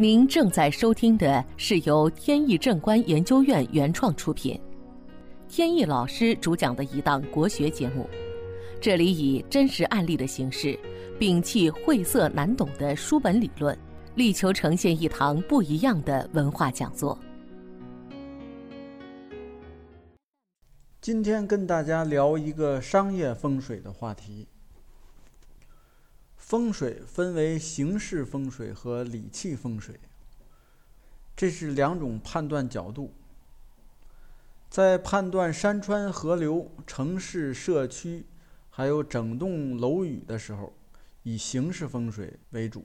您正在收听的是由天意正观研究院原创出品，天意老师主讲的一档国学节目。这里以真实案例的形式，摒弃晦涩难懂的书本理论，力求呈现一堂不一样的文化讲座。今天跟大家聊一个商业风水的话题。风水分为形式风水和理气风水，这是两种判断角度。在判断山川河流、城市社区，还有整栋楼宇的时候，以形式风水为主；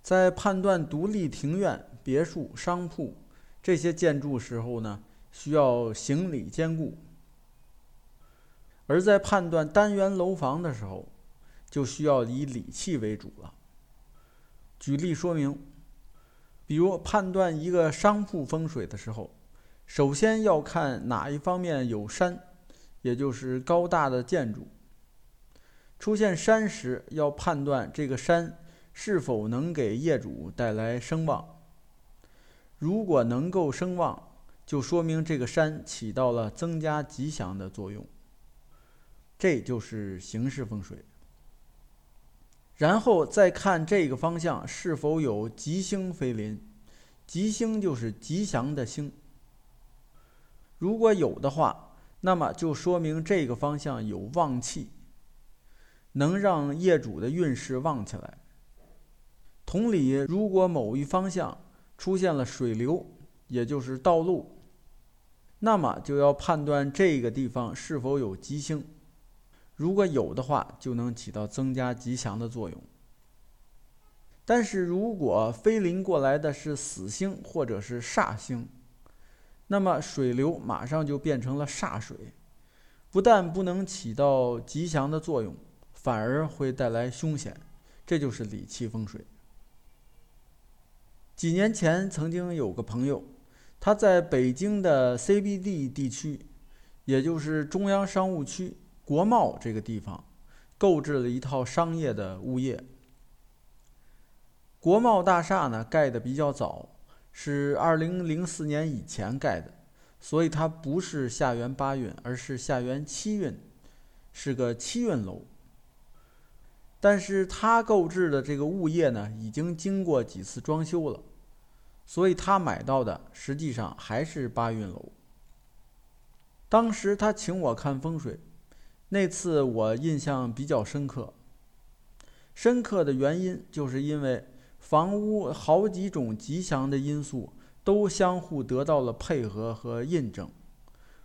在判断独立庭院、别墅、商铺这些建筑时候呢，需要形理兼顾；而在判断单元楼房的时候，就需要以理气为主了。举例说明，比如判断一个商铺风水的时候，首先要看哪一方面有山，也就是高大的建筑。出现山时，要判断这个山是否能给业主带来声望。如果能够声望，就说明这个山起到了增加吉祥的作用。这就是形式风水。然后再看这个方向是否有吉星飞临，吉星就是吉祥的星。如果有的话，那么就说明这个方向有旺气，能让业主的运势旺起来。同理，如果某一方向出现了水流，也就是道路，那么就要判断这个地方是否有吉星。如果有的话，就能起到增加吉祥的作用。但是如果飞临过来的是死星或者是煞星，那么水流马上就变成了煞水，不但不能起到吉祥的作用，反而会带来凶险。这就是理气风水。几年前曾经有个朋友，他在北京的 CBD 地区，也就是中央商务区。国贸这个地方，购置了一套商业的物业。国贸大厦呢盖的比较早，是二零零四年以前盖的，所以它不是下元八运，而是下元七运，是个七运楼。但是他购置的这个物业呢，已经经过几次装修了，所以他买到的实际上还是八运楼。当时他请我看风水。那次我印象比较深刻，深刻的原因就是因为房屋好几种吉祥的因素都相互得到了配合和印证，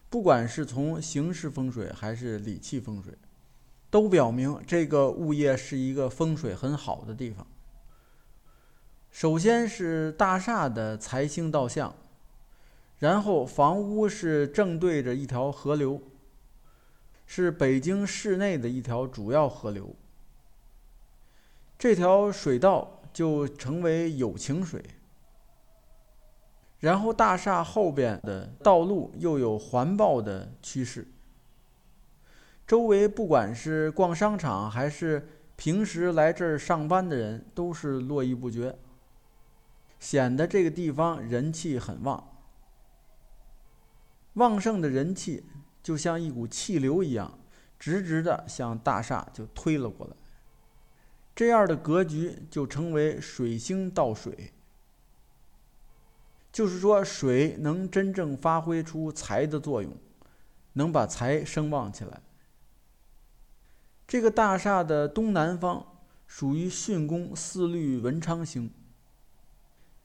不管是从形式风水还是理气风水，都表明这个物业是一个风水很好的地方。首先是大厦的财星到向，然后房屋是正对着一条河流。是北京市内的一条主要河流，这条水道就成为有情水。然后大厦后边的道路又有环抱的趋势，周围不管是逛商场还是平时来这儿上班的人，都是络绎不绝，显得这个地方人气很旺。旺盛的人气。就像一股气流一样，直直的向大厦就推了过来。这样的格局就称为水星到水，就是说水能真正发挥出财的作用，能把财升旺起来。这个大厦的东南方属于巽宫四绿文昌星，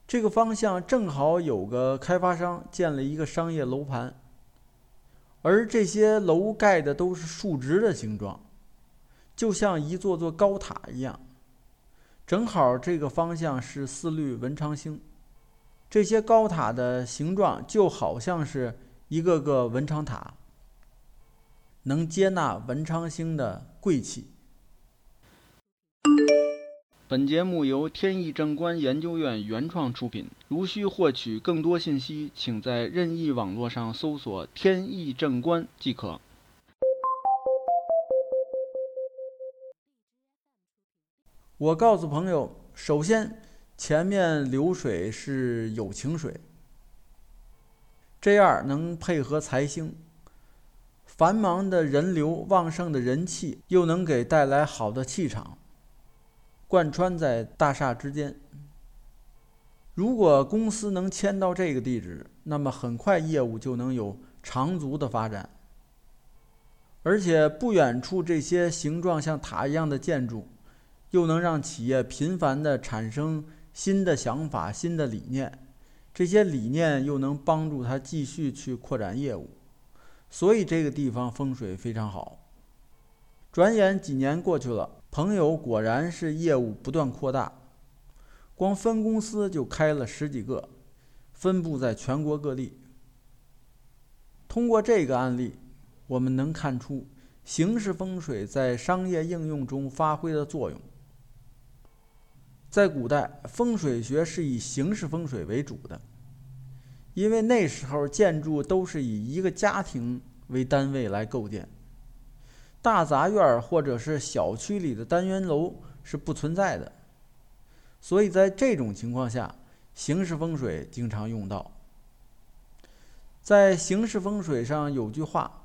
这个方向正好有个开发商建了一个商业楼盘。而这些楼盖的都是竖直的形状，就像一座座高塔一样。正好这个方向是四绿文昌星，这些高塔的形状就好像是一个个文昌塔，能接纳文昌星的贵气。本节目由天意正观研究院原创出品。如需获取更多信息，请在任意网络上搜索“天意正观”即可。我告诉朋友，首先，前面流水是有情水，这样能配合财星。繁忙的人流、旺盛的人气，又能给带来好的气场，贯穿在大厦之间。如果公司能迁到这个地址，那么很快业务就能有长足的发展。而且不远处这些形状像塔一样的建筑，又能让企业频繁地产生新的想法、新的理念，这些理念又能帮助他继续去扩展业务。所以这个地方风水非常好。转眼几年过去了，朋友果然是业务不断扩大，光分公司就开了十几个，分布在全国各地。通过这个案例，我们能看出形式风水在商业应用中发挥的作用。在古代，风水学是以形式风水为主的。因为那时候建筑都是以一个家庭为单位来构建，大杂院或者是小区里的单元楼是不存在的，所以在这种情况下，形式风水经常用到。在形式风水上有句话，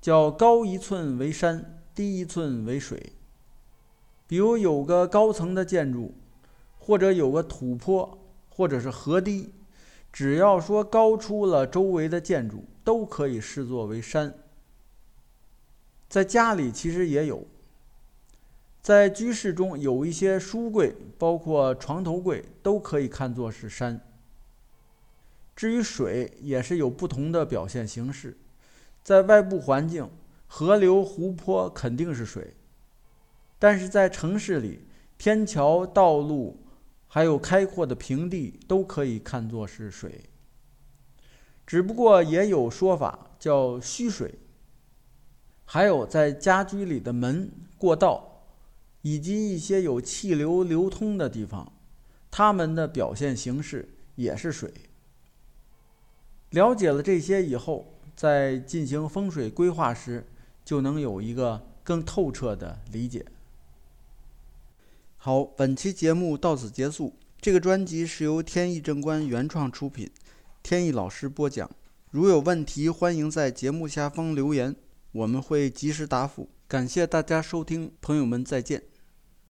叫“高一寸为山，低一寸为水”。比如有个高层的建筑，或者有个土坡，或者是河堤。只要说高出了周围的建筑，都可以视作为山。在家里其实也有，在居室中有一些书柜，包括床头柜，都可以看作是山。至于水，也是有不同的表现形式。在外部环境，河流、湖泊肯定是水；但是在城市里，天桥、道路。还有开阔的平地都可以看作是水，只不过也有说法叫虚水。还有在家居里的门、过道，以及一些有气流流通的地方，它们的表现形式也是水。了解了这些以后，在进行风水规划时，就能有一个更透彻的理解。好，本期节目到此结束。这个专辑是由天意正观原创出品，天意老师播讲。如有问题，欢迎在节目下方留言，我们会及时答复。感谢大家收听，朋友们再见。